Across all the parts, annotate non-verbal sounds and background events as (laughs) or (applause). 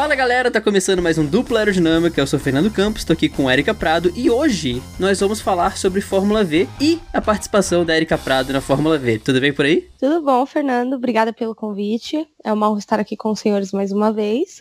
Fala galera, tá começando mais um Duplo Aerodinâmica, eu sou Fernando Campos, tô aqui com Erika Prado e hoje nós vamos falar sobre Fórmula V e a participação da Erika Prado na Fórmula V. Tudo bem por aí? Tudo bom, Fernando, obrigada pelo convite. É uma honra estar aqui com os senhores mais uma vez.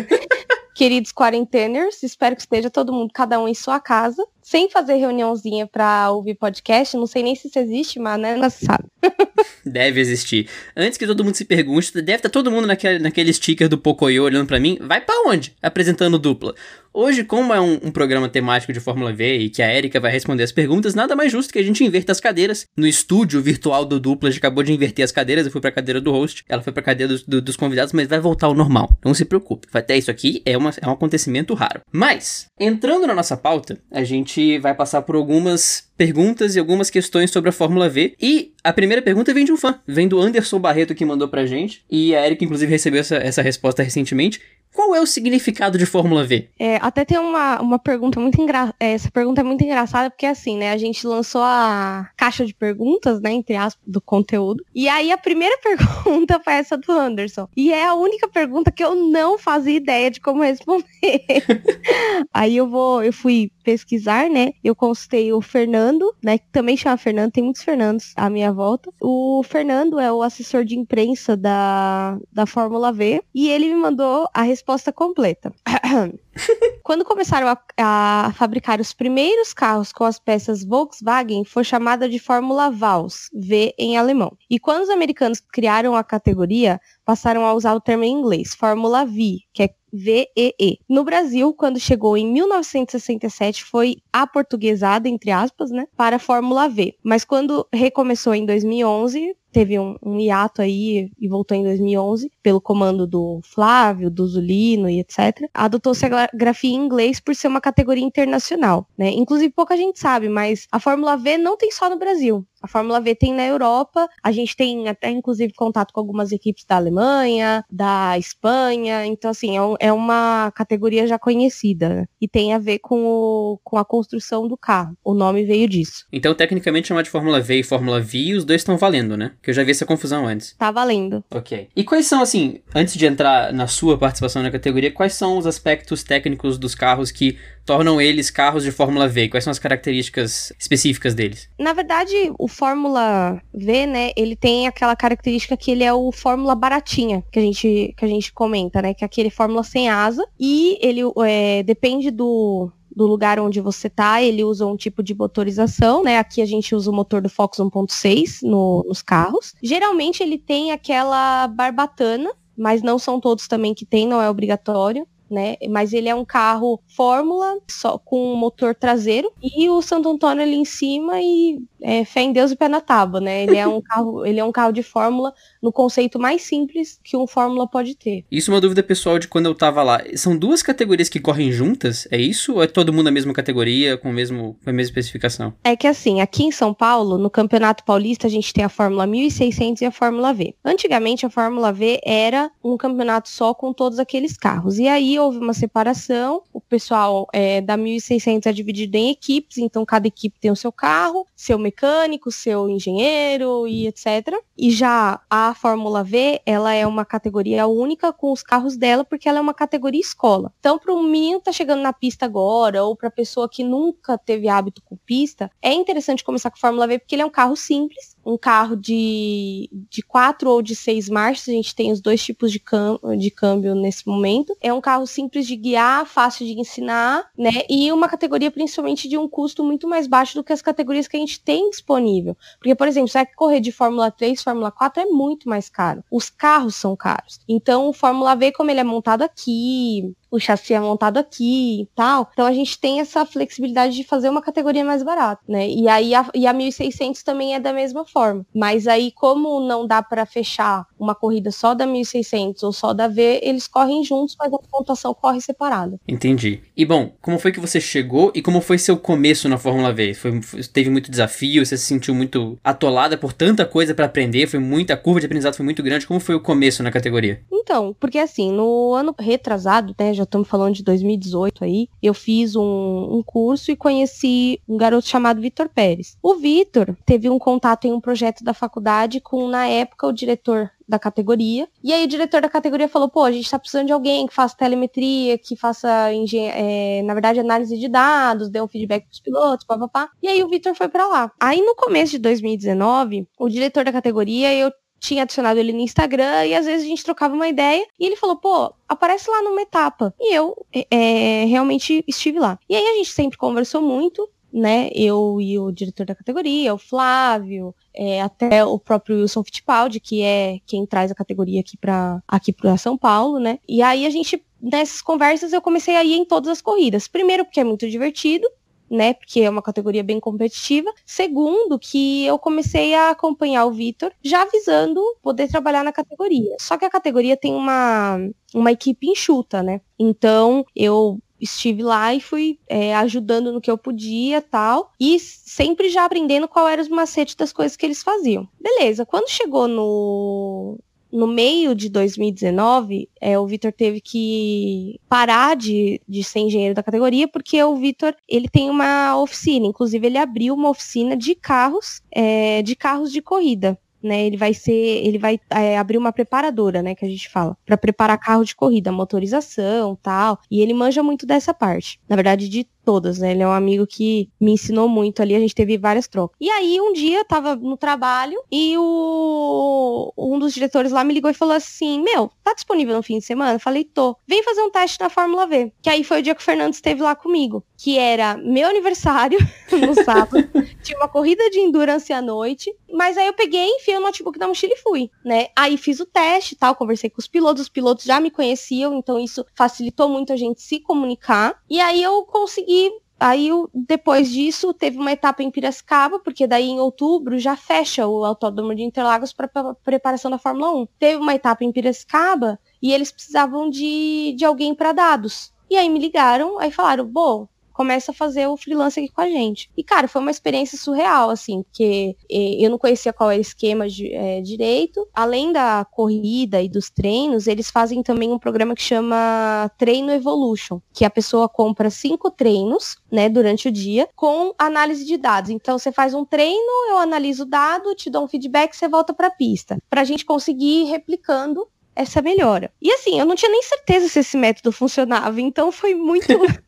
(laughs) Queridos quarenteners, espero que esteja todo mundo, cada um em sua casa, sem fazer reuniãozinha pra ouvir podcast. Não sei nem se isso existe, mas né, não sabe. (laughs) Deve existir. Antes que todo mundo se pergunte, deve estar todo mundo naquele, naquele sticker do Pocoyo olhando para mim. Vai para onde? Apresentando dupla. Hoje, como é um, um, programa temático de Fórmula V e que a Erika vai responder as perguntas, nada mais justo que a gente inverta as cadeiras. No estúdio virtual do Dupla, a gente acabou de inverter as cadeiras. Eu fui pra cadeira do host, ela foi pra cadeira do, do, dos convidados, mas vai voltar ao normal. Não se preocupe. Até isso aqui é, uma, é um acontecimento raro. Mas, entrando na nossa pauta, a gente vai passar por algumas perguntas e algumas questões sobre a Fórmula V. E a primeira pergunta vem de um fã, vem do Anderson Barreto que mandou pra gente. E a Erika, inclusive, recebeu essa, essa resposta recentemente. Qual é o significado de Fórmula V? É, até tem uma, uma pergunta muito engraçada. É, essa pergunta é muito engraçada porque, assim, né? A gente lançou a caixa de perguntas, né? Entre aspas, do conteúdo. E aí a primeira (laughs) pergunta foi essa do Anderson. E é a única pergunta que eu não fazia ideia de como responder. (laughs) aí eu vou, eu fui pesquisar, né? Eu consultei o Fernando, né? Que também chama Fernando, tem muitos Fernandos à minha volta. O Fernando é o assessor de imprensa da, da Fórmula V. E ele me mandou a resposta completa. (coughs) Quando começaram a, a, fabricar os primeiros carros com as peças Volkswagen, foi chamada de Fórmula Vals, V em alemão. E quando os americanos criaram a categoria, passaram a usar o termo em inglês, Fórmula V, que é VEE. No Brasil, quando chegou em 1967, foi aportuguesada, entre aspas, né, para Fórmula V. Mas quando recomeçou em 2011, teve um, um hiato aí e voltou em 2011 pelo comando do Flávio, do Zulino e etc. Adotou-se a grafia em inglês por ser uma categoria internacional, né? Inclusive pouca gente sabe, mas a Fórmula V não tem só no Brasil. A Fórmula V tem na Europa, a gente tem até inclusive contato com algumas equipes da Alemanha, da Espanha, então assim, é, é uma categoria já conhecida né? e tem a ver com, o, com a construção do carro. O nome veio disso. Então, tecnicamente, chamar de Fórmula V e Fórmula V, os dois estão valendo, né? Que eu já vi essa confusão antes. Tá valendo. Ok. E quais são, assim, antes de entrar na sua participação na categoria, quais são os aspectos técnicos dos carros que tornam eles carros de Fórmula V? Quais são as características específicas deles? Na verdade, o Fórmula V, né, ele tem aquela característica que ele é o Fórmula baratinha, que a gente, que a gente comenta, né, que é aquele Fórmula sem asa, e ele é, depende do, do lugar onde você tá, ele usa um tipo de motorização, né? Aqui a gente usa o motor do Fox 1.6 no, nos carros. Geralmente ele tem aquela barbatana, mas não são todos também que tem, não é obrigatório né? Mas ele é um carro Fórmula, só com motor traseiro, e o Santo Antônio ali em cima e é, fé em Deus e pé na tábua, né? Ele é um (laughs) carro, ele é um carro de Fórmula no conceito mais simples que um Fórmula pode ter. Isso é uma dúvida pessoal de quando eu tava lá. São duas categorias que correm juntas? É isso? Ou é todo mundo na mesma categoria, com, o mesmo, com a mesma especificação? É que assim, aqui em São Paulo, no Campeonato Paulista, a gente tem a Fórmula 1600 e a Fórmula V. Antigamente, a Fórmula V era um campeonato só com todos aqueles carros. E aí houve uma separação, o pessoal é, da 1600 é dividido em equipes, então cada equipe tem o seu carro, seu mecânico, seu engenheiro e etc. E já a Fórmula V, ela é uma categoria única com os carros dela, porque ela é uma categoria escola. Então, para um menino que tá chegando na pista agora, ou para pessoa que nunca teve hábito com pista, é interessante começar com a Fórmula V, porque ele é um carro simples, um carro de, de quatro ou de seis marchas, a gente tem os dois tipos de, cam de câmbio nesse momento. É um carro simples de guiar, fácil de ensinar, né? E uma categoria principalmente de um custo muito mais baixo do que as categorias que a gente tem disponível. Porque, por exemplo, se é correr de Fórmula 3, Fórmula 4 é muito mais caro. Os carros são caros. Então, o Fórmula V, como ele é montado aqui, o chassi é montado aqui e tal. Então a gente tem essa flexibilidade de fazer uma categoria mais barata, né? E aí a, e a 1600 também é da mesma forma. Mas aí como não dá para fechar uma corrida só da 1600 ou só da V, eles correm juntos, mas a pontuação corre separada. Entendi. E bom, como foi que você chegou e como foi seu começo na Fórmula V? Foi, teve muito desafio, você se sentiu muito atolada por tanta coisa para aprender, foi muita curva de aprendizado foi muito grande. Como foi o começo na categoria? Então, porque assim, no ano retrasado, né, Já estamos falando de 2018 aí. Eu fiz um, um curso e conheci um garoto chamado Vitor Pérez. O Vitor teve um contato em um projeto da faculdade com, na época, o diretor da categoria. E aí o diretor da categoria falou, pô, a gente tá precisando de alguém que faça telemetria, que faça, é, na verdade, análise de dados, dê um feedback pros pilotos, papapá. E aí o Vitor foi para lá. Aí no começo de 2019, o diretor da categoria, eu tinha adicionado ele no Instagram e às vezes a gente trocava uma ideia e ele falou, pô, aparece lá numa etapa. E eu é, realmente estive lá. E aí a gente sempre conversou muito, né? Eu e o diretor da categoria, o Flávio, é, até o próprio Wilson Fittipaldi, que é quem traz a categoria aqui para aqui para São Paulo, né? E aí a gente nessas conversas eu comecei a ir em todas as corridas. Primeiro porque é muito divertido, né? Porque é uma categoria bem competitiva. Segundo, que eu comecei a acompanhar o Vitor, já visando poder trabalhar na categoria. Só que a categoria tem uma, uma equipe enxuta, né? Então, eu estive lá e fui é, ajudando no que eu podia tal. E sempre já aprendendo qual era os macetes das coisas que eles faziam. Beleza, quando chegou no, no meio de 2019, é, o Vitor teve que parar de, de ser engenheiro da categoria, porque o Vitor ele tem uma oficina, inclusive ele abriu uma oficina de carros, é, de carros de corrida. Né, ele vai ser, ele vai é, abrir uma preparadora, né, que a gente fala, para preparar carro de corrida, motorização, tal. E ele manja muito dessa parte. Na verdade, de todas, né? Ele é um amigo que me ensinou muito ali, a gente teve várias trocas. E aí, um dia, eu tava no trabalho e o um dos diretores lá me ligou e falou assim: Meu, tá disponível no fim de semana? Eu falei, tô. Vem fazer um teste na Fórmula V. Que aí foi o dia que o Fernando esteve lá comigo. Que era meu aniversário, (laughs) no sábado. (laughs) Tinha uma corrida de endurance à noite. Mas aí eu peguei, enfiei o notebook na mochila e fui, né? Aí fiz o teste e tal, conversei com os pilotos. Os pilotos já me conheciam, então isso facilitou muito a gente se comunicar. E aí eu consegui Aí, depois disso, teve uma etapa em Piracicaba, porque daí em outubro já fecha o Autódromo de Interlagos para preparação da Fórmula 1. Teve uma etapa em Piracicaba e eles precisavam de, de alguém para dados. E aí me ligaram, aí falaram, bom, começa a fazer o freelance aqui com a gente. E, cara, foi uma experiência surreal, assim, porque eh, eu não conhecia qual é o esquema de, é, direito. Além da corrida e dos treinos, eles fazem também um programa que chama Treino Evolution, que a pessoa compra cinco treinos, né, durante o dia, com análise de dados. Então, você faz um treino, eu analiso o dado, te dou um feedback, você volta para a pista. Para a gente conseguir ir replicando essa melhora. E assim, eu não tinha nem certeza se esse método funcionava, então foi muito (laughs)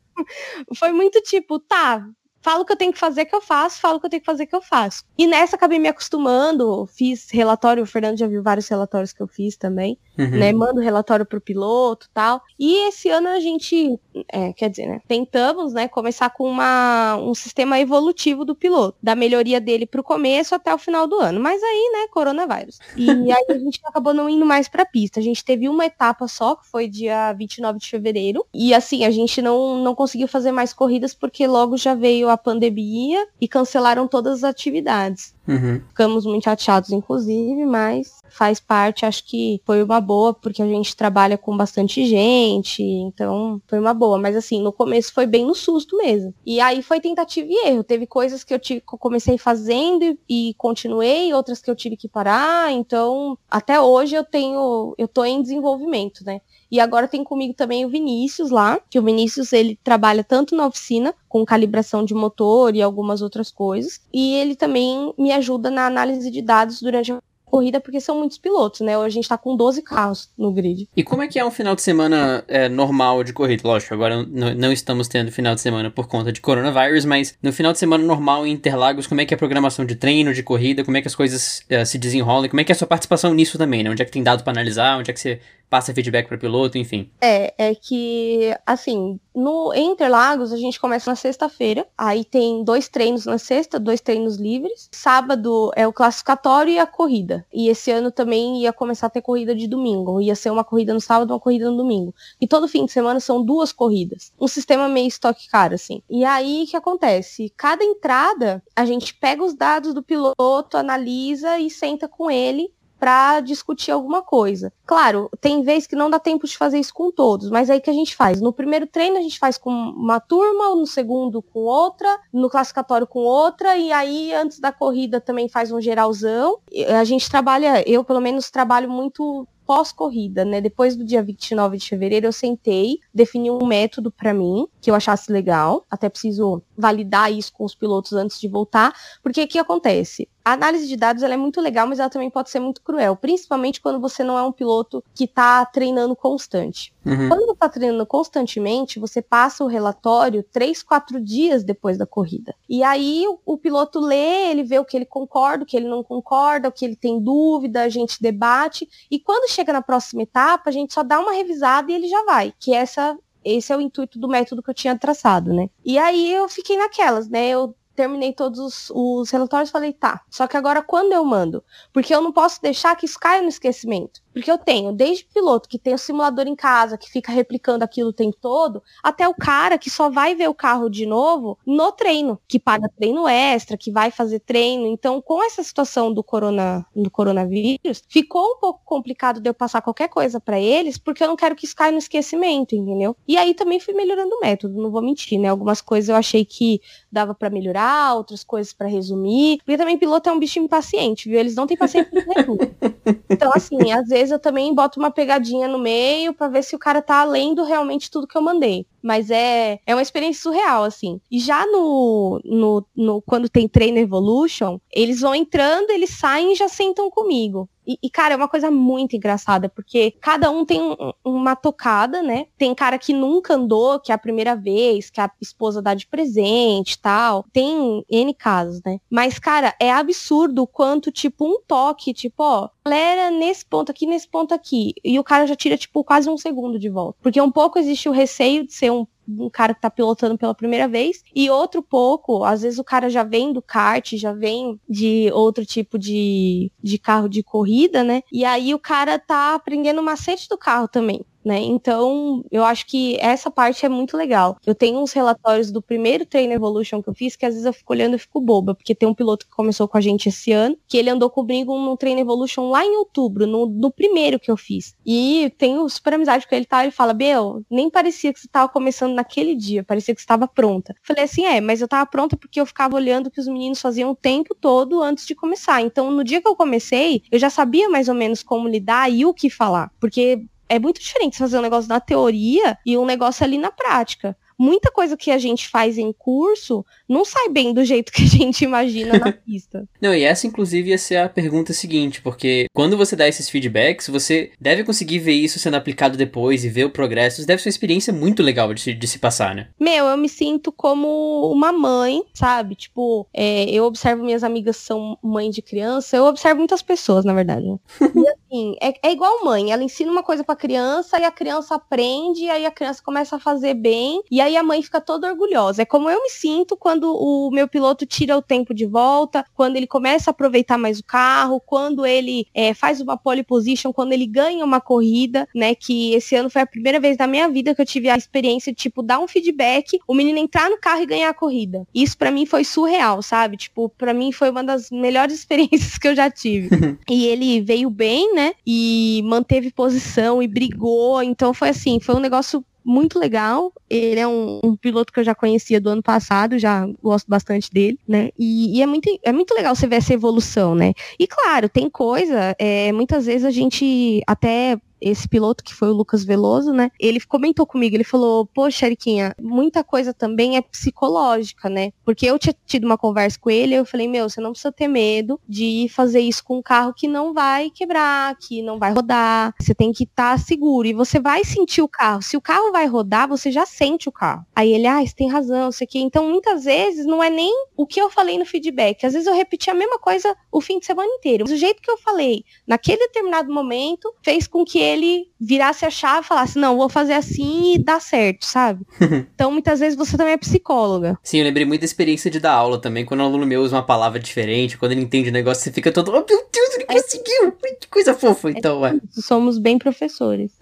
foi muito tipo, tá, falo o que eu tenho que fazer que eu faço, falo o que eu tenho que fazer que eu faço. E nessa acabei me acostumando, fiz relatório, o Fernando já viu vários relatórios que eu fiz também, uhum. né? Mando relatório pro piloto tal. E esse ano a gente, é, quer dizer, né? Tentamos, né, começar com uma, um sistema evolutivo do piloto, da melhoria dele pro começo até o final do ano. Mas aí, né, coronavírus. E (laughs) aí a gente acabou não indo mais pra pista. A gente teve uma etapa só, que foi dia 29 de fevereiro. E assim, a gente não, não conseguiu fazer mais corridas porque logo já veio a pandemia e cancelaram todas as atividades. Uhum. Ficamos muito chateados, inclusive, mas faz parte, acho que foi uma boa, porque a gente trabalha com bastante gente, então foi uma boa. Mas assim, no começo foi bem no susto mesmo. E aí foi tentativa e erro. Teve coisas que eu, tive, comecei fazendo e, e continuei, outras que eu tive que parar. Então, até hoje eu tenho, eu tô em desenvolvimento, né? E agora tem comigo também o Vinícius lá, que o Vinícius ele trabalha tanto na oficina com calibração de motor e algumas outras coisas, e ele também me ajuda na análise de dados durante a corrida, porque são muitos pilotos, né? Hoje a gente tá com 12 carros no grid. E como é que é um final de semana é, normal de corrida? Lógico, agora não estamos tendo final de semana por conta de coronavírus, mas no final de semana normal em Interlagos, como é que é a programação de treino, de corrida, como é que as coisas é, se desenrolam, como é que é a sua participação nisso também, né? Onde é que tem dado para analisar, onde é que você passa feedback para piloto, enfim. É, é que, assim, no Interlagos a gente começa na sexta-feira, aí tem dois treinos na sexta, dois treinos livres. Sábado é o classificatório e a corrida. E esse ano também ia começar a ter corrida de domingo, ia ser uma corrida no sábado, uma corrida no domingo. E todo fim de semana são duas corridas. Um sistema meio estoque car, assim. E aí o que acontece? Cada entrada a gente pega os dados do piloto, analisa e senta com ele para discutir alguma coisa. Claro, tem vezes que não dá tempo de fazer isso com todos, mas aí que a gente faz. No primeiro treino a gente faz com uma turma, no segundo com outra, no classificatório com outra, e aí antes da corrida também faz um geralzão. A gente trabalha, eu pelo menos trabalho muito pós-corrida, né? Depois do dia 29 de fevereiro, eu sentei, defini um método para mim que eu achasse legal. Até preciso validar isso com os pilotos antes de voltar, porque o que acontece? A análise de dados é muito legal, mas ela também pode ser muito cruel, principalmente quando você não é um piloto que está treinando constante. Uhum. Quando está treinando constantemente, você passa o relatório três, quatro dias depois da corrida. E aí o, o, piloto lê, ele vê o que ele concorda, o que ele não concorda, o que ele tem dúvida, a gente debate. E quando chega na próxima etapa, a gente só dá uma revisada e ele já vai. Que essa esse é o intuito do método que eu tinha traçado, né? E aí eu fiquei naquelas, né? Eu terminei todos os, os relatórios falei, tá, só que agora quando eu mando? Porque eu não posso deixar que isso caia no esquecimento. Porque eu tenho desde piloto que tem o simulador em casa, que fica replicando aquilo o tempo todo, até o cara que só vai ver o carro de novo no treino, que paga treino extra, que vai fazer treino. Então, com essa situação do, corona, do coronavírus, ficou um pouco complicado de eu passar qualquer coisa para eles, porque eu não quero que isso caia no esquecimento, entendeu? E aí também fui melhorando o método, não vou mentir, né? Algumas coisas eu achei que dava para melhorar, outras coisas para resumir. Porque também piloto é um bicho impaciente, viu? Eles não têm paciência tudo. (laughs) Então, assim, às vezes eu também boto uma pegadinha no meio para ver se o cara tá lendo realmente tudo que eu mandei. Mas é, é uma experiência surreal, assim. E já no, no, no quando tem Train Evolution, eles vão entrando, eles saem e já sentam comigo. E, e, cara, é uma coisa muito engraçada, porque cada um tem um, uma tocada, né? Tem cara que nunca andou, que é a primeira vez, que a esposa dá de presente tal. Tem N casos, né? Mas, cara, é absurdo o quanto, tipo, um toque, tipo, ó, galera, nesse ponto aqui, nesse ponto aqui. E o cara já tira, tipo, quase um segundo de volta. Porque um pouco existe o receio de ser um um cara que tá pilotando pela primeira vez, e outro pouco, às vezes o cara já vem do kart, já vem de outro tipo de, de carro de corrida, né? E aí o cara tá aprendendo o macete do carro também né? Então, eu acho que essa parte é muito legal. Eu tenho uns relatórios do primeiro Train Evolution que eu fiz, que às vezes eu fico olhando e fico boba, porque tem um piloto que começou com a gente esse ano, que ele andou comigo no Train Evolution lá em outubro, no, no primeiro que eu fiz. E tenho super amizade com ele, tá? Ele fala, Bel, nem parecia que você tava começando naquele dia, parecia que você estava pronta. Falei assim, é, mas eu tava pronta porque eu ficava olhando que os meninos faziam o tempo todo antes de começar. Então, no dia que eu comecei, eu já sabia mais ou menos como lidar e o que falar, porque é muito diferente fazer um negócio na teoria e um negócio ali na prática muita coisa que a gente faz em curso não sai bem do jeito que a gente imagina na (laughs) pista. Não, e essa inclusive ia ser a pergunta seguinte, porque quando você dá esses feedbacks, você deve conseguir ver isso sendo aplicado depois e ver o progresso. Isso deve ser uma experiência muito legal de se, de se passar, né? Meu, eu me sinto como uma mãe, sabe? Tipo, é, eu observo minhas amigas são mãe de criança, eu observo muitas pessoas, na verdade. (laughs) e assim, é, é igual mãe, ela ensina uma coisa pra criança e a criança aprende, e aí a criança começa a fazer bem, e aí a mãe fica toda orgulhosa. É como eu me sinto quando o meu piloto tira o tempo de volta, quando ele começa a aproveitar mais o carro, quando ele é, faz uma pole position, quando ele ganha uma corrida, né? Que esse ano foi a primeira vez na minha vida que eu tive a experiência de, tipo, dar um feedback, o menino entrar no carro e ganhar a corrida. Isso para mim foi surreal, sabe? Tipo, para mim foi uma das melhores (laughs) experiências que eu já tive. (laughs) e ele veio bem, né? E manteve posição e brigou. Então foi assim, foi um negócio muito legal. Ele é um, um, piloto que eu já conhecia do ano passado, já gosto bastante dele, né? E, e, é, muito, é muito legal você ver essa evolução, né? E claro, tem coisa, é, muitas vezes a gente até esse piloto, que foi o Lucas Veloso, né? Ele comentou comigo, ele falou, poxa, Eriquinha, muita coisa também é psicológica, né? Porque eu tinha tido uma conversa com ele, eu falei, meu, você não precisa ter medo de fazer isso com um carro que não vai quebrar, que não vai rodar. Você tem que estar tá seguro e você vai sentir o carro. Se o carro vai rodar, você já sente o carro. Aí ele, ah, você tem razão, isso aqui. Então, muitas vezes, não é nem o que eu falei no feedback. Às vezes eu repeti a mesma coisa o fim de semana inteiro. Mas o jeito que eu falei, naquele determinado momento, fez com que ele virasse a chave e falasse, não, vou fazer assim e dá certo, sabe? (laughs) então, muitas vezes você também é psicóloga. Sim, eu lembrei muito da experiência de dar aula também, quando um aluno meu usa uma palavra diferente, quando ele entende o negócio, você fica todo, oh meu Deus, ele é conseguiu! Que coisa fofa, é então, é. Somos bem professores.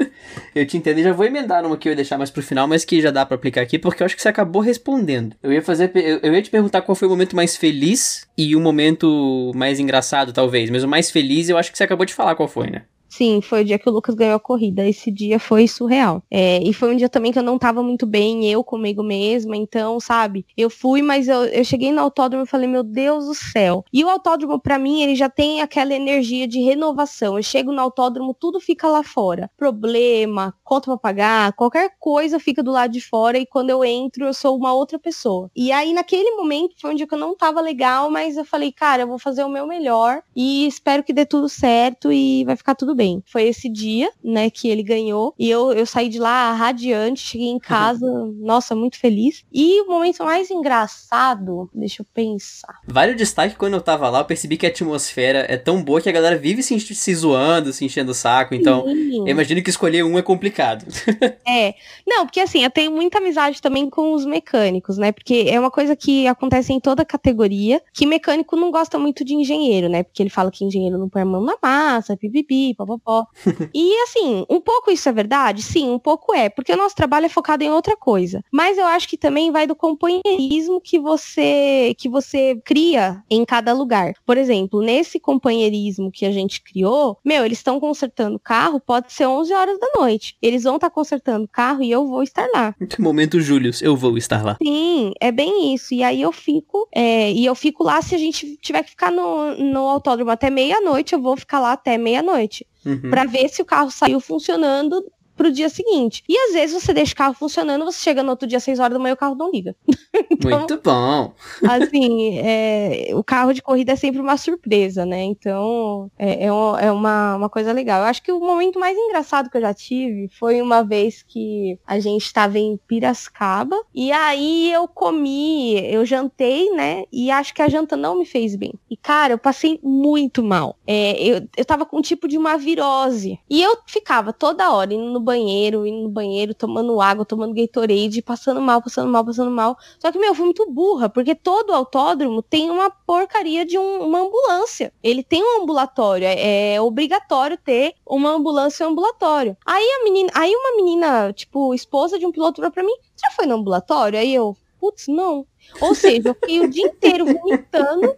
(laughs) eu te entendo e já vou emendar numa que eu ia deixar mais pro final, mas que já dá para aplicar aqui, porque eu acho que você acabou respondendo. Eu ia fazer, eu ia te perguntar qual foi o momento mais feliz e o momento mais engraçado, talvez, mas o mais feliz eu acho que você acabou de falar qual foi, né? Sim, foi o dia que o Lucas ganhou a corrida. Esse dia foi surreal. É, e foi um dia também que eu não tava muito bem, eu comigo mesma. Então, sabe, eu fui, mas eu, eu cheguei no autódromo e falei, meu Deus do céu. E o autódromo, para mim, ele já tem aquela energia de renovação. Eu chego no autódromo, tudo fica lá fora. Problema, conta pra pagar, qualquer coisa fica do lado de fora. E quando eu entro, eu sou uma outra pessoa. E aí, naquele momento, foi um dia que eu não tava legal, mas eu falei, cara, eu vou fazer o meu melhor e espero que dê tudo certo e vai ficar tudo bem. Foi esse dia, né, que ele ganhou. E eu, eu saí de lá radiante, cheguei em casa, (laughs) nossa, muito feliz. E o momento mais engraçado, deixa eu pensar. Vale o destaque quando eu tava lá, eu percebi que a atmosfera é tão boa que a galera vive se, se zoando, se enchendo o saco. Então, Sim. eu imagino que escolher um é complicado. (laughs) é. Não, porque assim, eu tenho muita amizade também com os mecânicos, né? Porque é uma coisa que acontece em toda categoria, que mecânico não gosta muito de engenheiro, né? Porque ele fala que engenheiro não põe a mão na massa, pipipi, popopó. (laughs) e assim, um pouco isso é verdade? Sim, um pouco é, porque o nosso trabalho é focado em outra coisa. Mas eu acho que também vai do companheirismo que você que você cria em cada lugar. Por exemplo, nesse companheirismo que a gente criou, meu, eles estão consertando o carro, pode ser 11 horas da noite. Eles vão estar tá consertando o carro e eu vou estar lá. (laughs) Momento Július, eu vou estar lá. Sim, é bem isso. E aí eu fico, é, e eu fico lá se a gente tiver que ficar no, no autódromo até meia-noite, eu vou ficar lá até meia-noite. Uhum. para ver se o carro saiu funcionando pro dia seguinte. E às vezes você deixa o carro funcionando, você chega no outro dia às 6 horas da manhã e o carro não liga. (laughs) então, Muito bom. assim, é, o carro de corrida é sempre uma surpresa, né? Então, é, é, é, uma, uma coisa legal. Eu acho que o momento mais engraçado que eu já tive foi uma vez que a gente estava em Piracicaba e aí eu comi, eu jantei, né? E acho que a janta não me fez bem. E, cara, eu passei muito mal. É, eu, eu tava com um tipo de uma virose. E eu ficava toda hora indo no banheiro, indo no banheiro, tomando água, tomando Gatorade, passando mal, passando mal, passando mal. Só que, meu, eu fui muito burra, porque todo autódromo tem uma porcaria de um, uma ambulância. Ele tem um ambulatório, é, é obrigatório ter uma ambulância ambulatório. Aí a menina, aí uma menina, tipo, esposa de um piloto falou pra mim, já foi no ambulatório? Aí eu, putz, não. Ou seja, eu fiquei o dia inteiro vomitando.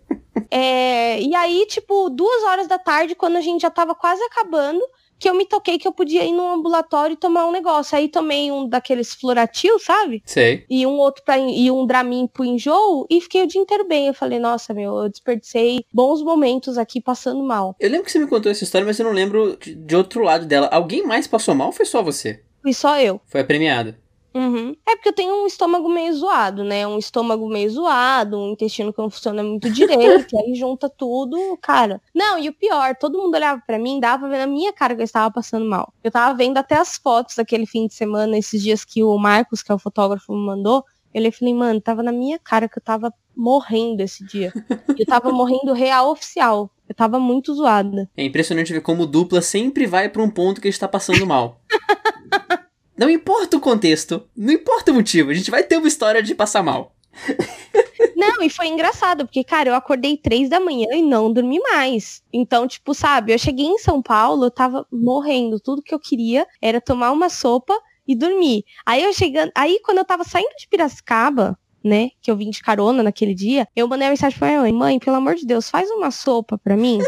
É, e aí, tipo, duas horas da tarde, quando a gente já tava quase acabando, que eu me toquei que eu podia ir num ambulatório e tomar um negócio. Aí tomei um daqueles floratil, sabe? Sei. E um outro pra, e um Dramin pro enjoo e fiquei o dia inteiro bem. Eu falei, nossa, meu, eu desperdicei bons momentos aqui passando mal. Eu lembro que você me contou essa história, mas eu não lembro de, de outro lado dela. Alguém mais passou mal ou foi só você? Fui só eu. Foi a premiada. Uhum. É porque eu tenho um estômago meio zoado, né? Um estômago meio zoado, um intestino que não funciona muito direito, (laughs) aí junta tudo, cara. Não, e o pior, todo mundo olhava para mim, dava pra ver na minha cara que eu estava passando mal. Eu tava vendo até as fotos daquele fim de semana, esses dias que o Marcos, que é o fotógrafo, me mandou. Eu falei, mano, tava na minha cara que eu tava morrendo esse dia. Eu tava morrendo real oficial. Eu tava muito zoada. É impressionante ver como dupla sempre vai para um ponto que está passando mal. (laughs) Não importa o contexto, não importa o motivo, a gente vai ter uma história de passar mal. Não, e foi engraçado, porque, cara, eu acordei três da manhã e não dormi mais. Então, tipo, sabe, eu cheguei em São Paulo, eu tava morrendo. Tudo que eu queria era tomar uma sopa e dormir. Aí eu chegando. Aí, quando eu tava saindo de Piracicaba, né, que eu vim de carona naquele dia, eu mandei uma mensagem pra minha mãe, mãe, pelo amor de Deus, faz uma sopa pra mim.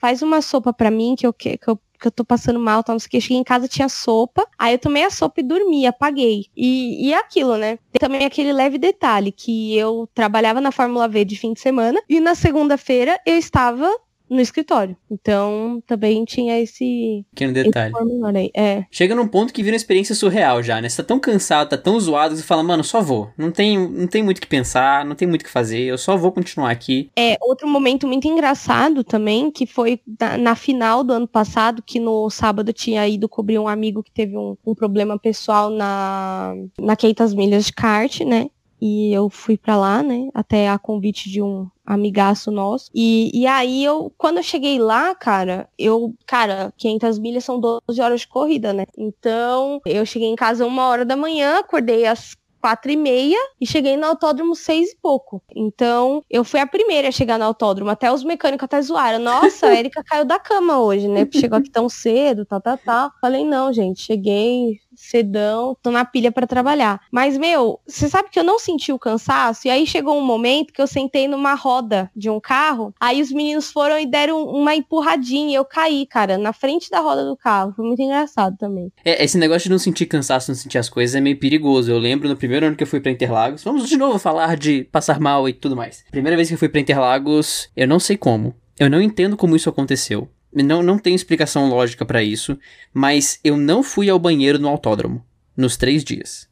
faz uma sopa pra mim que eu, que, que eu que eu tô passando mal, tal, não sei o que. Cheguei em casa, tinha sopa. Aí eu tomei a sopa e dormi, apaguei. E, e é aquilo, né? Tem também aquele leve detalhe que eu trabalhava na Fórmula V de fim de semana e na segunda-feira eu estava no escritório. Então, também tinha esse. Pequeno detalhe. Esse é. Chega num ponto que vira uma experiência surreal já, né? Você tá tão cansado, tá tão zoado, você fala, mano, só vou. Não tem, não tem muito o que pensar, não tem muito o que fazer, eu só vou continuar aqui. É, outro momento muito engraçado também, que foi na, na final do ano passado, que no sábado tinha ido cobrir um amigo que teve um, um problema pessoal na, na Queitas Milhas de kart, né? E eu fui para lá, né? Até a convite de um amigaço nosso. E, e aí eu, quando eu cheguei lá, cara, eu, cara, 500 milhas são 12 horas de corrida, né? Então, eu cheguei em casa uma hora da manhã, acordei às quatro e meia e cheguei no autódromo seis e pouco. Então, eu fui a primeira a chegar no autódromo. Até os mecânicos até zoaram. Nossa, a Erika (laughs) caiu da cama hoje, né? Chegou aqui tão cedo, tal, tal, tal. Falei, não, gente, cheguei, cedão, tô na pilha para trabalhar. Mas, meu, você sabe que eu não senti o cansaço? E aí chegou um momento que eu sentei numa roda de um carro, aí os meninos foram e deram uma empurradinha e eu caí, cara, na frente da roda do carro. Foi muito engraçado também. É, esse negócio de não sentir cansaço, não sentir as coisas é meio perigoso. Eu lembro no primeiro ano que eu fui para Interlagos, vamos de novo falar de passar mal e tudo mais. Primeira vez que eu fui para Interlagos, eu não sei como. Eu não entendo como isso aconteceu. Não, não tem explicação lógica para isso, mas eu não fui ao banheiro no autódromo nos três dias.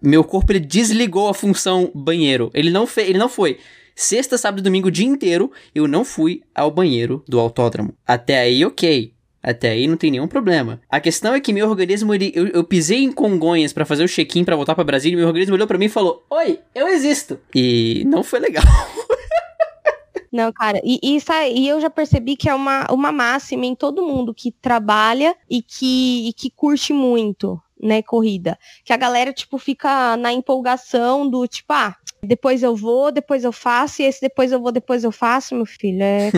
Meu corpo ele desligou a função banheiro. Ele não, fe ele não foi. Sexta, sábado e domingo, o dia inteiro, eu não fui ao banheiro do autódromo. Até aí, ok. Até aí não tem nenhum problema. A questão é que meu organismo, ele, eu, eu pisei em Congonhas para fazer o check-in para voltar para Brasília e meu organismo olhou para mim e falou: Oi, eu existo. E não foi legal. (laughs) Não, cara, e, isso aí eu já percebi que é uma, uma máxima em todo mundo que trabalha e que, e que curte muito, né, corrida. Que a galera, tipo, fica na empolgação do, tipo, ah, depois eu vou, depois eu faço, e esse depois eu vou, depois eu faço, meu filho. É...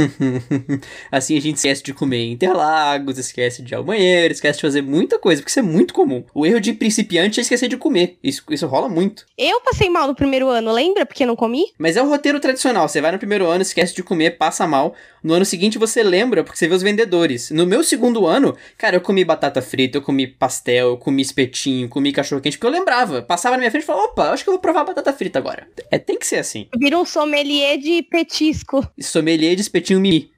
(laughs) assim a gente esquece de comer em Interlagos, esquece de ir ao banheiro, esquece de fazer muita coisa, porque isso é muito comum. O erro de principiante é esquecer de comer. Isso, isso rola muito. Eu passei mal no primeiro ano, lembra? Porque não comi? Mas é o roteiro tradicional. Você vai no primeiro ano, esquece de comer, passa mal. No ano seguinte você lembra, porque você vê os vendedores. No meu segundo ano, cara, eu comi batata frita, eu comi pastel, eu comi espetinho, comi cachorro quente, porque eu lembrava. Passava na minha frente e falava, opa, acho que eu vou provar batata frita agora. É, tem que ser assim. Vira um sommelier de petisco. Sommelier de espetinho mimi.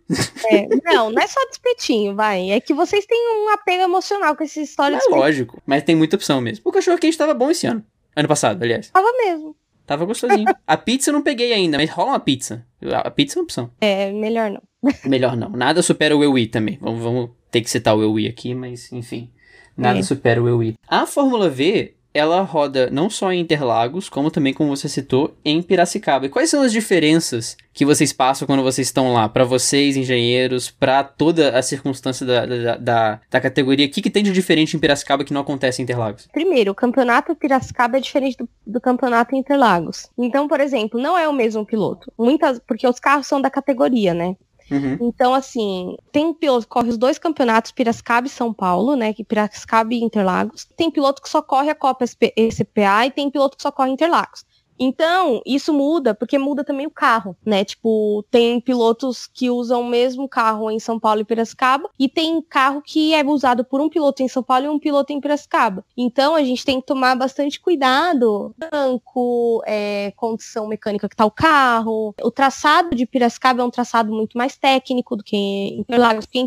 É, não, não é só de espetinho, vai. É que vocês têm um apego emocional com essa história é lógico, mas tem muita opção mesmo. O cachorro quente tava bom esse ano. Ano passado, aliás. Tava mesmo. Tava gostosinho. a pizza eu não peguei ainda, mas rola uma pizza. A pizza é uma opção. É, melhor não. melhor não. Nada supera o EUI também. Vamos, vamos ter que citar o EUI aqui, mas enfim. Nada é. supera o EUI. A Fórmula V ela roda não só em Interlagos, como também, como você citou, em Piracicaba. E quais são as diferenças que vocês passam quando vocês estão lá? Para vocês, engenheiros, para toda a circunstância da, da, da, da categoria, o que, que tem de diferente em Piracicaba que não acontece em Interlagos? Primeiro, o campeonato Piracicaba é diferente do, do campeonato Interlagos. Então, por exemplo, não é o mesmo piloto. Muitas, porque os carros são da categoria, né? Uhum. Então, assim, tem piloto que corre os dois campeonatos, Piracicaba e São Paulo, né? Que Piracicaba e Interlagos. Tem piloto que só corre a Copa SPA e tem piloto que só corre Interlagos. Então, isso muda, porque muda também o carro, né? Tipo, tem pilotos que usam o mesmo carro em São Paulo e Piracicaba, e tem carro que é usado por um piloto em São Paulo e um piloto em Piracicaba. Então, a gente tem que tomar bastante cuidado. Banco, é, condição mecânica que tá o carro. O traçado de Piracicaba é um traçado muito mais técnico do que Interlagos, porque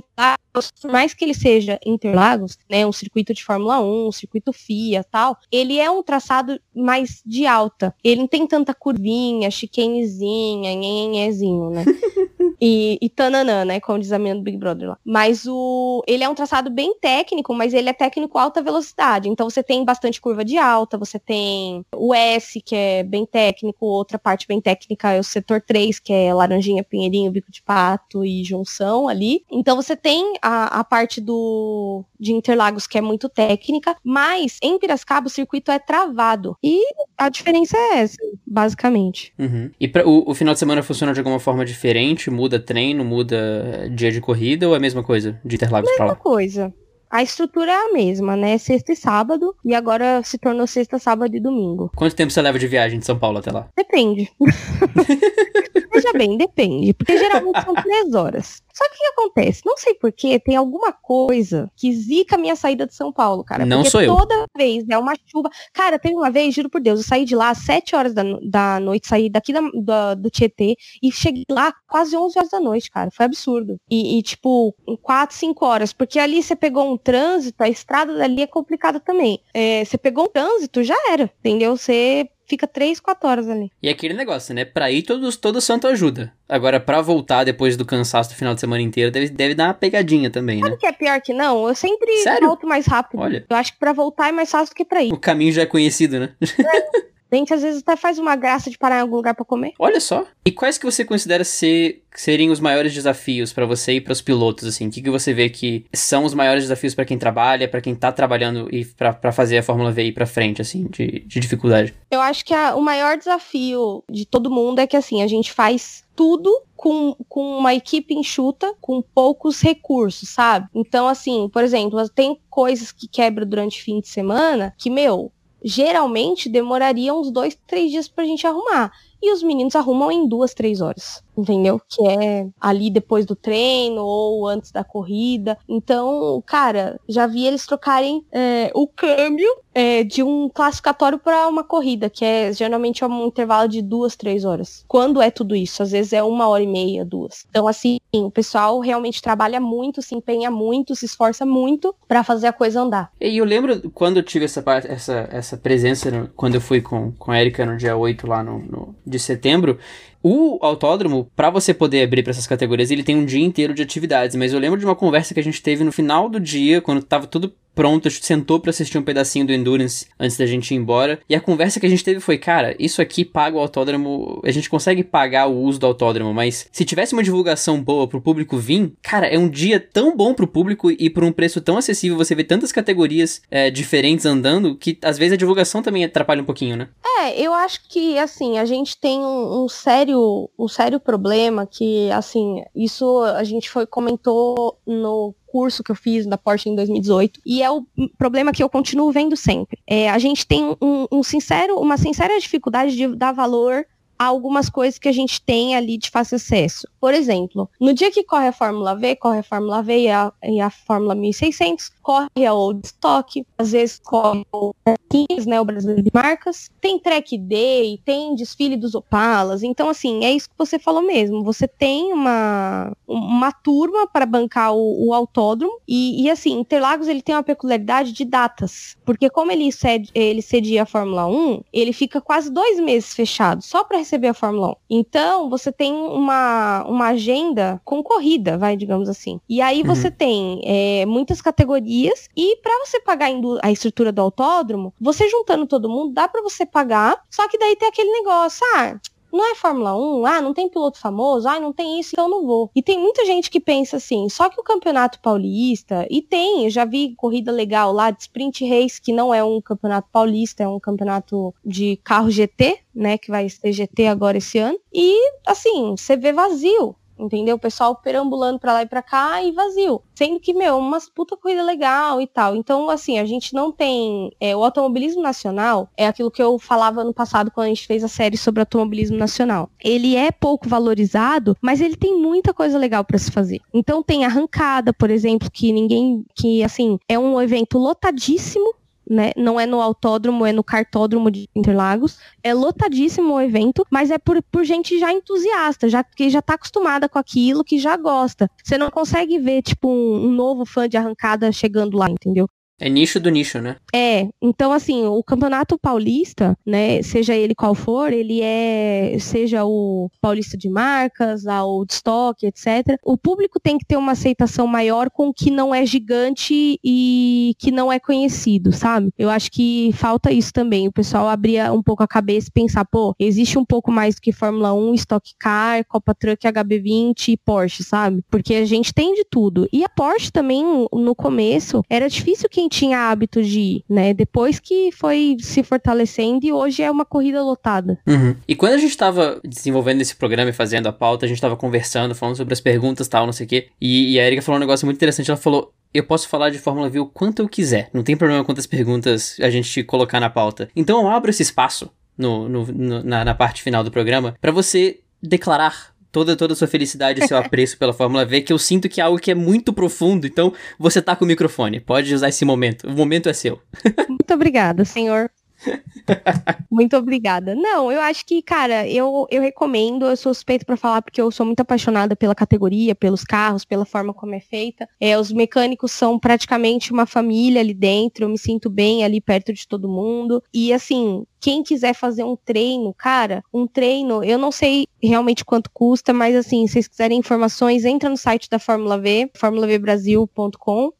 por mais que ele seja Interlagos, né, um circuito de Fórmula 1, um circuito FIA tal, ele é um traçado mais de alta. Ele não tem tanta curvinha, chicanezinha, nhenhenhezinho, né? (laughs) e, e tananã, né? Como diz a minha do Big Brother lá. Mas o, ele é um traçado bem técnico, mas ele é técnico alta velocidade. Então você tem bastante curva de alta, você tem o S, que é bem técnico, outra parte bem técnica é o setor 3, que é laranjinha, pinheirinho, bico de pato e junção ali. Então você tem a, a parte do de Interlagos, que é muito técnica, mas em Piracicaba o circuito é travado. E a diferença é essa, basicamente. Uhum. E pra, o, o, final de semana funciona de alguma forma diferente? Muda treino, muda dia de corrida ou é a mesma coisa de Interlagos pra lá? Mesma coisa. A estrutura é a mesma, né? Sexta e sábado, e agora se tornou sexta, sábado e domingo. Quanto tempo você leva de viagem de São Paulo até lá? Depende. (laughs) Veja bem, depende, porque geralmente são três horas. Só que o que acontece? Não sei porquê, tem alguma coisa que zica a minha saída de São Paulo, cara. Não porque sou eu. Toda vez é uma chuva. Cara, teve uma vez, juro por Deus, eu saí de lá às 7 horas da, da noite, saí daqui da, da, do Tietê e cheguei lá quase 11 horas da noite, cara. Foi absurdo. E, e tipo, 4, 5 horas. Porque ali você pegou um trânsito, a estrada dali é complicada também. É, você pegou um trânsito, já era, entendeu? Você fica 3, 4 horas ali. E aquele negócio, né? Pra ir, todos, todo santo ajuda. Agora, pra voltar depois do cansaço do final de semana inteiro, deve, deve dar uma pegadinha também, Sabe né? o que é pior que não? Eu sempre Sério? volto mais rápido. Olha. Eu acho que pra voltar é mais fácil do que pra ir. O caminho já é conhecido, né? É. (laughs) A gente às vezes até faz uma graça de parar em algum lugar para comer. Olha só. E quais que você considera ser serem os maiores desafios para você e para os pilotos assim? O que, que você vê que são os maiores desafios para quem trabalha, para quem tá trabalhando e para fazer a Fórmula V ir para frente assim, de, de dificuldade? Eu acho que a, o maior desafio de todo mundo é que assim, a gente faz tudo com, com uma equipe enxuta, com poucos recursos, sabe? Então, assim, por exemplo, tem coisas que quebram durante o fim de semana que, meu, geralmente demoraria uns dois, três dias pra gente arrumar. E os meninos arrumam em duas, três horas entendeu? Que é ali depois do treino ou antes da corrida. Então, cara, já vi eles trocarem é, o câmbio é, de um classificatório para uma corrida, que é geralmente é um intervalo de duas, três horas. Quando é tudo isso? Às vezes é uma hora e meia, duas. Então, assim, o pessoal realmente trabalha muito, se empenha muito, se esforça muito para fazer a coisa andar. E eu lembro quando eu tive essa, essa, essa presença, no, quando eu fui com, com a Erika no dia 8 lá no, no de setembro, o autódromo, para você poder abrir para essas categorias, ele tem um dia inteiro de atividades, mas eu lembro de uma conversa que a gente teve no final do dia, quando tava tudo pronto, a gente sentou para assistir um pedacinho do Endurance antes da gente ir embora. E a conversa que a gente teve foi, cara, isso aqui paga o autódromo, a gente consegue pagar o uso do autódromo, mas se tivesse uma divulgação boa pro público vir, cara, é um dia tão bom pro público e por um preço tão acessível, você vê tantas categorias é, diferentes andando, que às vezes a divulgação também atrapalha um pouquinho, né? É, eu acho que, assim, a gente tem um, um sério, um sério problema que, assim, isso a gente foi, comentou no curso que eu fiz da Porsche em 2018. E é o problema que eu continuo vendo sempre. É, a gente tem um, um sincero, uma sincera dificuldade de dar valor a algumas coisas que a gente tem ali de fácil acesso. Por exemplo, no dia que corre a Fórmula V, corre a Fórmula V e a, e a Fórmula 1600, corre a Old Stock, às vezes corre o 15, né, o Brasileiro de Marcas, tem Track Day, tem desfile dos Opalas, então assim, é isso que você falou mesmo, você tem uma, uma turma para bancar o, o autódromo e, e, assim, Interlagos ele tem uma peculiaridade de datas, porque como ele, cede, ele cedia a Fórmula 1, ele fica quase dois meses fechado, só para receber a Fórmula 1. Então, você tem uma, uma agenda concorrida, vai, digamos assim. E aí uhum. você tem é, muitas categorias e para você pagar a estrutura do autódromo, você juntando todo mundo, dá para você pagar, só que daí tem aquele negócio, ah, não é Fórmula 1, ah, não tem piloto famoso, ah, não tem isso, então não vou. E tem muita gente que pensa assim, só que o Campeonato Paulista, e tem, eu já vi corrida legal lá de Sprint Race, que não é um campeonato paulista, é um campeonato de carro GT, né, que vai ser GT agora esse ano. E, assim, você vê vazio entendeu? O pessoal perambulando para lá e para cá e vazio. Sendo que, meu, umas puta corrida legal e tal. Então, assim, a gente não tem. É, o automobilismo nacional é aquilo que eu falava no passado quando a gente fez a série sobre automobilismo nacional. Ele é pouco valorizado, mas ele tem muita coisa legal para se fazer. Então, tem arrancada, por exemplo, que ninguém. que, assim, é um evento lotadíssimo né? Não é no autódromo, é no cartódromo de Interlagos. É lotadíssimo o evento, mas é por, por gente já entusiasta, já que já tá acostumada com aquilo, que já gosta. Você não consegue ver, tipo, um, um novo fã de arrancada chegando lá, entendeu? É nicho do nicho, né? É. Então, assim, o Campeonato Paulista, né, seja ele qual for, ele é, seja o Paulista de Marcas, a Old Stock, etc. O público tem que ter uma aceitação maior com o que não é gigante e que não é conhecido, sabe? Eu acho que falta isso também. O pessoal abria um pouco a cabeça e pensar, pô, existe um pouco mais do que Fórmula 1, Stock Car, Copa Truck, HB20 e Porsche, sabe? Porque a gente tem de tudo. E a Porsche também, no começo, era difícil quem tinha hábito de ir, né? Depois que foi se fortalecendo e hoje é uma corrida lotada. Uhum. E quando a gente tava desenvolvendo esse programa e fazendo a pauta, a gente tava conversando, falando sobre as perguntas tal, não sei o quê. E, e a Erika falou um negócio muito interessante. Ela falou: eu posso falar de Fórmula V o quanto eu quiser. Não tem problema quantas perguntas a gente colocar na pauta. Então eu abro esse espaço no, no, no na, na, parte final do programa para você declarar toda, toda a sua felicidade e seu (laughs) apreço pela Fórmula V, que eu sinto que é algo que é muito profundo. Então, você tá com o microfone. Pode usar esse momento. O momento é seu. (laughs) Muito obrigada, senhor. (laughs) muito obrigada. Não, eu acho que, cara, eu, eu recomendo, eu sou suspeito para falar porque eu sou muito apaixonada pela categoria, pelos carros, pela forma como é feita. É, os mecânicos são praticamente uma família ali dentro, eu me sinto bem ali perto de todo mundo. E assim, quem quiser fazer um treino, cara, um treino, eu não sei realmente quanto custa, mas assim, se vocês quiserem informações, entra no site da Fórmula V, formulaVbrasil.com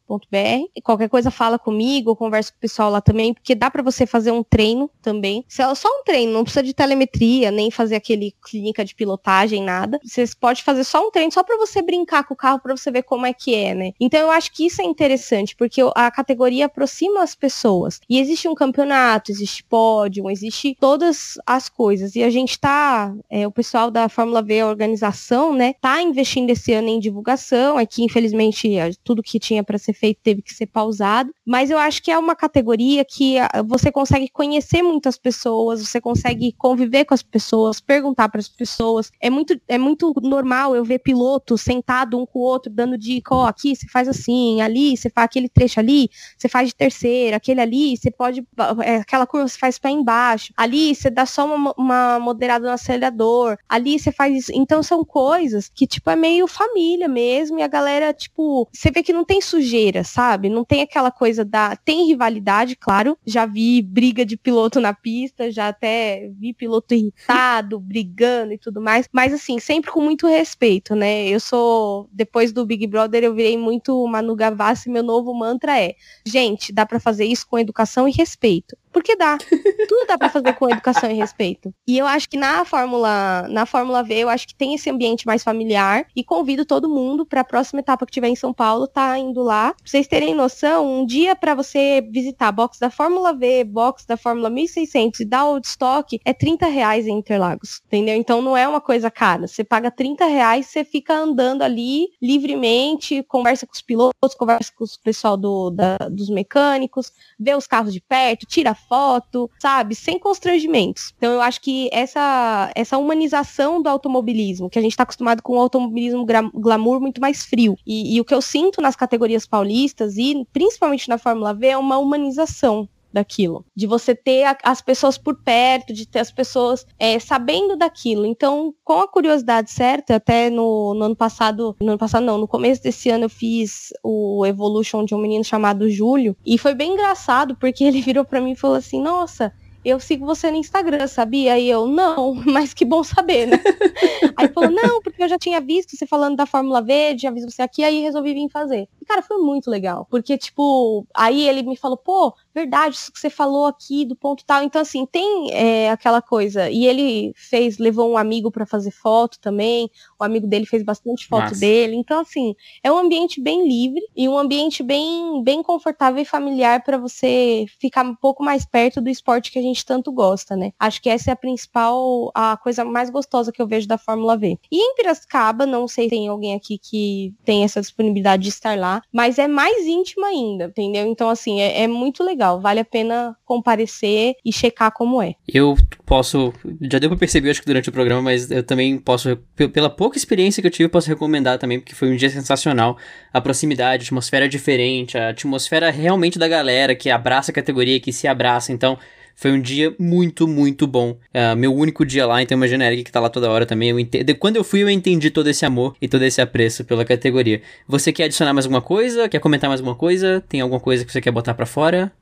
e qualquer coisa fala comigo, conversa com o pessoal lá também, porque dá para você fazer um treino também. É só um treino, não precisa de telemetria, nem fazer aquele clínica de pilotagem, nada. Você pode fazer só um treino só para você brincar com o carro, para você ver como é que é, né? Então eu acho que isso é interessante, porque a categoria aproxima as pessoas. E existe um campeonato, existe pódio, existe todas as coisas. E a gente tá, é, o pessoal da Fórmula V, a organização, né, tá investindo esse ano em divulgação, é que infelizmente tudo que tinha para ser feito teve que ser pausado, mas eu acho que é uma categoria que você consegue conhecer muitas pessoas, você consegue conviver com as pessoas, perguntar para as pessoas. É muito, é muito normal eu ver pilotos sentado um com o outro, dando dica, ó, oh, aqui você faz assim, ali você faz aquele trecho ali, você faz de terceira, aquele ali, você pode, é, aquela curva você faz para embaixo, ali você dá só uma, uma moderada no acelerador, ali você faz isso. Então são coisas que, tipo, é meio família mesmo, e a galera, tipo, você vê que não tem sujeira sabe? Não tem aquela coisa da. Tem rivalidade, claro. Já vi briga de piloto na pista, já até vi piloto irritado, (laughs) brigando e tudo mais. Mas assim, sempre com muito respeito, né? Eu sou. Depois do Big Brother, eu virei muito Manu Gavassi. Meu novo mantra é: gente, dá para fazer isso com educação e respeito. Porque dá. (laughs) Tudo dá para fazer com educação e respeito. E eu acho que na Fórmula, na Fórmula V, eu acho que tem esse ambiente mais familiar e convido todo mundo para a próxima etapa que tiver em São Paulo, tá indo lá. Pra vocês terem noção, um dia para você visitar box da Fórmula V, box da Fórmula 1600 e da Old Stock é 30 reais em Interlagos, entendeu? Então não é uma coisa cara. Você paga 30 reais, você fica andando ali livremente, conversa com os pilotos, conversa com o pessoal do, da, dos mecânicos, vê os carros de perto, tira foto, sabe? Sem constrangimentos. Então eu acho que essa, essa humanização do automobilismo, que a gente está acostumado com o automobilismo glamour muito mais frio. E, e o que eu sinto nas categorias paulistas e principalmente na Fórmula V é uma humanização daquilo, de você ter a, as pessoas por perto, de ter as pessoas é, sabendo daquilo. Então, com a curiosidade certa, até no, no, ano passado, no ano passado não, no começo desse ano eu fiz o Evolution de um menino chamado Júlio, e foi bem engraçado, porque (laughs) ele virou para mim e falou assim, nossa, eu sigo você no Instagram, sabia? Aí eu, não, (laughs) mas que bom saber, né? (laughs) aí falou, não, porque eu já tinha visto você falando da Fórmula V, já vi você aqui, aí resolvi vir fazer. E, cara, foi muito legal. Porque, tipo, aí ele me falou, pô, verdade, isso que você falou aqui do ponto tal. Então, assim, tem é, aquela coisa. E ele fez, levou um amigo para fazer foto também. O amigo dele fez bastante foto Nossa. dele. Então, assim, é um ambiente bem livre e um ambiente bem, bem confortável e familiar para você ficar um pouco mais perto do esporte que a gente tanto gosta, né? Acho que essa é a principal, a coisa mais gostosa que eu vejo da Fórmula V. E em Piracicaba, não sei se tem alguém aqui que tem essa disponibilidade de estar lá, mas é mais íntima ainda, entendeu? Então, assim, é, é muito legal legal. Vale a pena comparecer e checar como é. Eu posso. Já deu pra perceber, acho que durante o programa, mas eu também posso. Pela pouca experiência que eu tive, posso recomendar também, porque foi um dia sensacional. A proximidade, a atmosfera diferente, a atmosfera realmente da galera que abraça a categoria, que se abraça. Então. Foi um dia muito, muito bom. Uh, meu único dia lá, então imagina a Eric que tá lá toda hora também. Eu ent... Quando eu fui, eu entendi todo esse amor e todo esse apreço pela categoria. Você quer adicionar mais alguma coisa? Quer comentar mais alguma coisa? Tem alguma coisa que você quer botar para fora?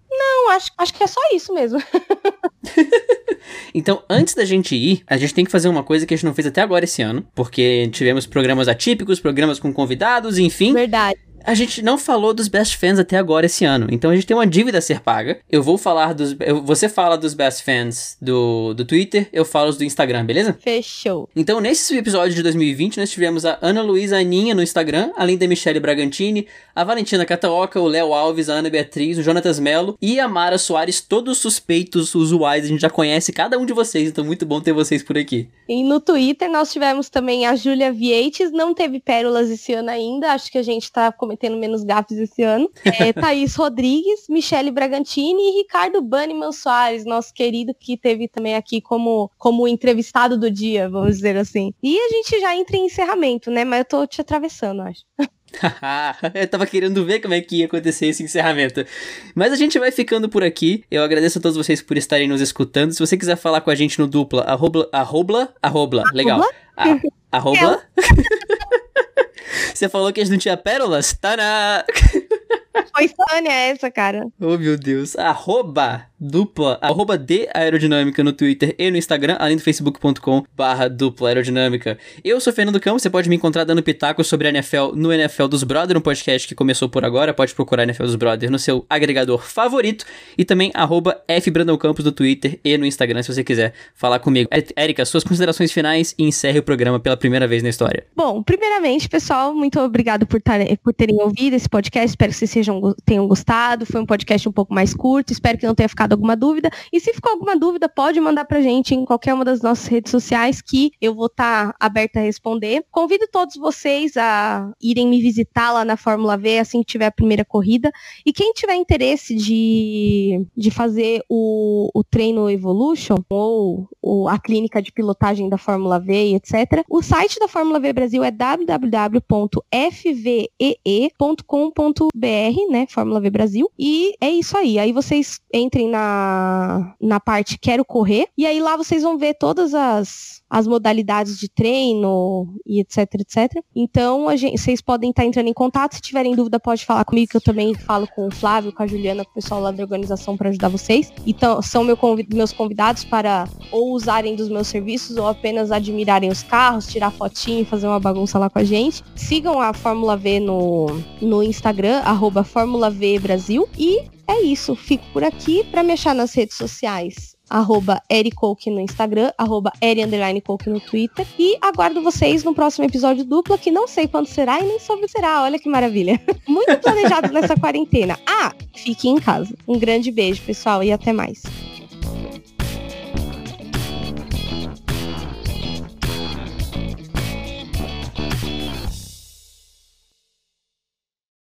Não, acho, acho que é só isso mesmo. (laughs) então, antes da gente ir, a gente tem que fazer uma coisa que a gente não fez até agora esse ano, porque tivemos programas atípicos, programas com convidados, enfim. Verdade. A gente não falou dos best fans até agora esse ano, então a gente tem uma dívida a ser paga. Eu vou falar dos. Eu, você fala dos best fans do, do Twitter, eu falo os do Instagram, beleza? Fechou. Então, nesse episódio de 2020, nós tivemos a Ana Luísa Aninha no Instagram, além da Michelle Bragantini, a Valentina Cataoca, o Léo Alves, a Ana Beatriz, o Jonatas Melo e a Mara Soares, todos suspeitos, usuais. A gente já conhece cada um de vocês, então muito bom ter vocês por aqui. E no Twitter nós tivemos também a Júlia Vieites, não teve pérolas esse ano ainda, acho que a gente tá cometendo menos gafes esse ano. É, (laughs) Thaís Rodrigues, Michele Bragantini e Ricardo Banniman Soares, nosso querido que teve também aqui como, como entrevistado do dia, vamos dizer assim. E a gente já entra em encerramento, né? Mas eu tô te atravessando, acho. (laughs) eu tava querendo ver como é que ia acontecer esse encerramento. Mas a gente vai ficando por aqui. Eu agradeço a todos vocês por estarem nos escutando. Se você quiser falar com a gente no dupla, arroba, arroba, arroba, legal. arroba. (laughs) Você falou que a gente não tinha pérolas? Tá na. Foi Sônia essa, cara. Oh, meu Deus. Arroba dupla, arroba de aerodinâmica no Twitter e no Instagram, além do facebook.com barra dupla aerodinâmica. Eu sou Fernando Campos, você pode me encontrar dando pitaco sobre a NFL no NFL dos Brothers, um podcast que começou por agora, pode procurar NFL dos Brothers no seu agregador favorito, e também arroba fbrandãocampos no Twitter e no Instagram, se você quiser falar comigo. Érica, suas considerações finais e encerre o programa pela primeira vez na história. Bom, primeiramente, pessoal, muito obrigado por, por terem ouvido esse podcast, espero que vocês sejam, tenham gostado, foi um podcast um pouco mais curto, espero que não tenha ficado alguma dúvida, e se ficou alguma dúvida, pode mandar pra gente em qualquer uma das nossas redes sociais, que eu vou estar tá aberta a responder. Convido todos vocês a irem me visitar lá na Fórmula V assim que tiver a primeira corrida. E quem tiver interesse de, de fazer o, o treino Evolution ou, ou a clínica de pilotagem da Fórmula V, etc., o site da Fórmula V Brasil é www.fvee.com.br, né? Fórmula V Brasil. E é isso aí. Aí vocês entrem na, na parte Quero Correr. E aí lá vocês vão ver todas as, as modalidades de treino e etc, etc. Então, gente, vocês podem estar entrando em contato. Se tiverem dúvida, pode falar comigo, que eu também falo com o Flávio, com a Juliana, com o pessoal lá da organização para ajudar vocês. Então, são meu convid meus convidados para ou usarem dos meus serviços ou apenas admirarem os carros, tirar fotinho fazer uma bagunça lá com a gente. Sigam a Fórmula V no, no Instagram, arroba Fórmula V Brasil. E é isso, fico por aqui. Para me achar nas redes sociais, arroba Ericoke no Instagram, arroba no Twitter. E aguardo vocês no próximo episódio dupla, que não sei quando será e nem sobre será. Olha que maravilha. (laughs) Muito planejado nessa quarentena. Ah, fique em casa. Um grande beijo, pessoal, e até mais.